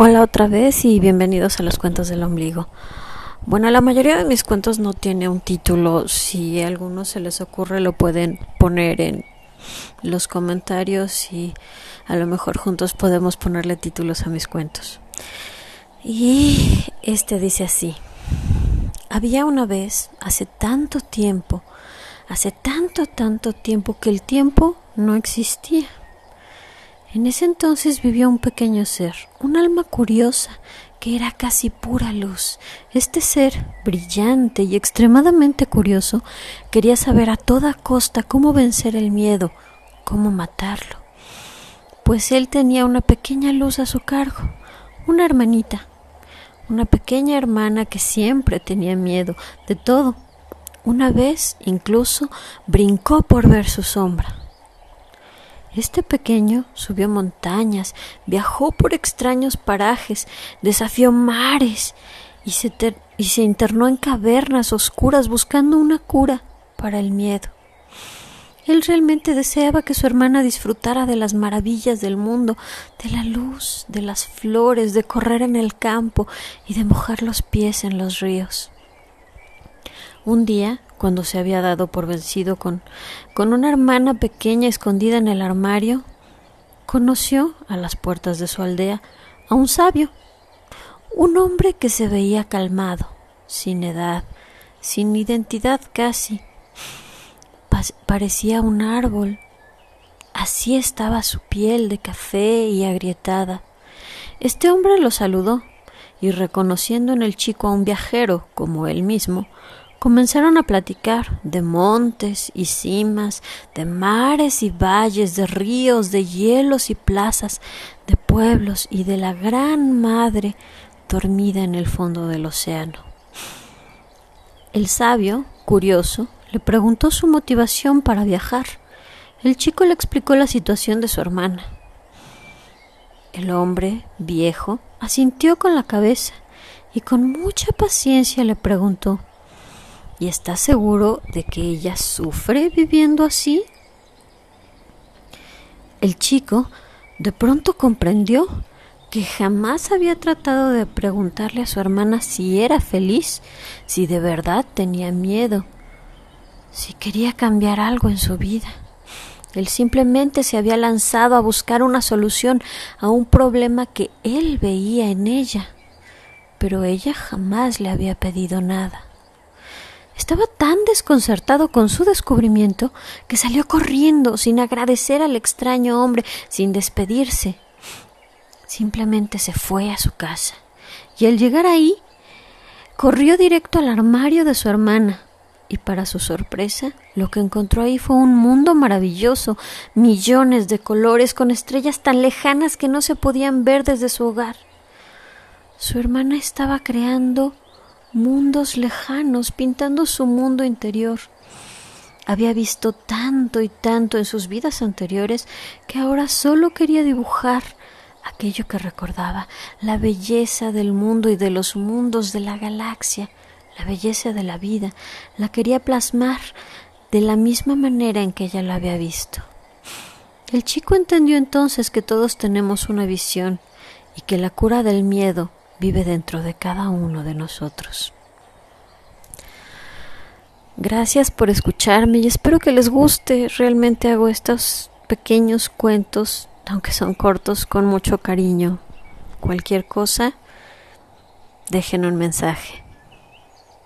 Hola otra vez y bienvenidos a los cuentos del ombligo. Bueno, la mayoría de mis cuentos no tiene un título. Si a algunos se les ocurre lo pueden poner en los comentarios y a lo mejor juntos podemos ponerle títulos a mis cuentos. Y este dice así. Había una vez, hace tanto tiempo, hace tanto, tanto tiempo que el tiempo no existía. En ese entonces vivía un pequeño ser, un alma curiosa, que era casi pura luz. Este ser, brillante y extremadamente curioso, quería saber a toda costa cómo vencer el miedo, cómo matarlo. Pues él tenía una pequeña luz a su cargo, una hermanita, una pequeña hermana que siempre tenía miedo de todo. Una vez incluso brincó por ver su sombra. Este pequeño subió montañas, viajó por extraños parajes, desafió mares y se, y se internó en cavernas oscuras buscando una cura para el miedo. Él realmente deseaba que su hermana disfrutara de las maravillas del mundo, de la luz, de las flores, de correr en el campo y de mojar los pies en los ríos. Un día, cuando se había dado por vencido con, con una hermana pequeña escondida en el armario, conoció a las puertas de su aldea a un sabio, un hombre que se veía calmado, sin edad, sin identidad casi. parecía un árbol. Así estaba su piel de café y agrietada. Este hombre lo saludó y reconociendo en el chico a un viajero como él mismo, Comenzaron a platicar de montes y cimas, de mares y valles, de ríos, de hielos y plazas, de pueblos y de la gran madre dormida en el fondo del océano. El sabio, curioso, le preguntó su motivación para viajar. El chico le explicó la situación de su hermana. El hombre, viejo, asintió con la cabeza y con mucha paciencia le preguntó ¿Y estás seguro de que ella sufre viviendo así? El chico de pronto comprendió que jamás había tratado de preguntarle a su hermana si era feliz, si de verdad tenía miedo, si quería cambiar algo en su vida. Él simplemente se había lanzado a buscar una solución a un problema que él veía en ella, pero ella jamás le había pedido nada. Estaba tan desconcertado con su descubrimiento que salió corriendo sin agradecer al extraño hombre, sin despedirse. Simplemente se fue a su casa y al llegar ahí corrió directo al armario de su hermana y para su sorpresa lo que encontró ahí fue un mundo maravilloso, millones de colores con estrellas tan lejanas que no se podían ver desde su hogar. Su hermana estaba creando mundos lejanos, pintando su mundo interior. Había visto tanto y tanto en sus vidas anteriores que ahora solo quería dibujar aquello que recordaba, la belleza del mundo y de los mundos de la galaxia, la belleza de la vida, la quería plasmar de la misma manera en que ella la había visto. El chico entendió entonces que todos tenemos una visión y que la cura del miedo vive dentro de cada uno de nosotros. Gracias por escucharme y espero que les guste. Realmente hago estos pequeños cuentos, aunque son cortos, con mucho cariño. Cualquier cosa, dejen un mensaje.